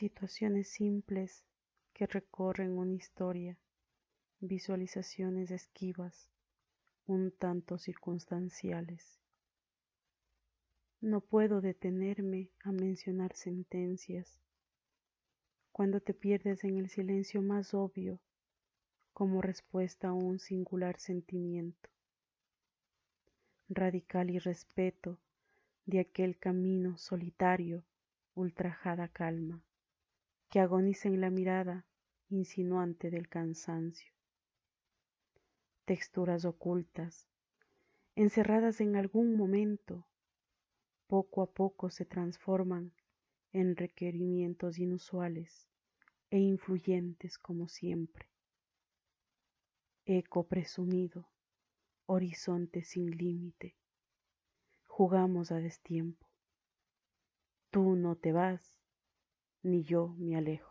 situaciones simples que recorren una historia, visualizaciones esquivas, un tanto circunstanciales. No puedo detenerme a mencionar sentencias. Cuando te pierdes en el silencio más obvio como respuesta a un singular sentimiento, radical y respeto de aquel camino solitario, ultrajada calma, que agoniza en la mirada insinuante del cansancio. Texturas ocultas, encerradas en algún momento, poco a poco se transforman en requerimientos inusuales e influyentes como siempre. Eco presumido, horizonte sin límite. Jugamos a destiempo. Tú no te vas, ni yo me alejo.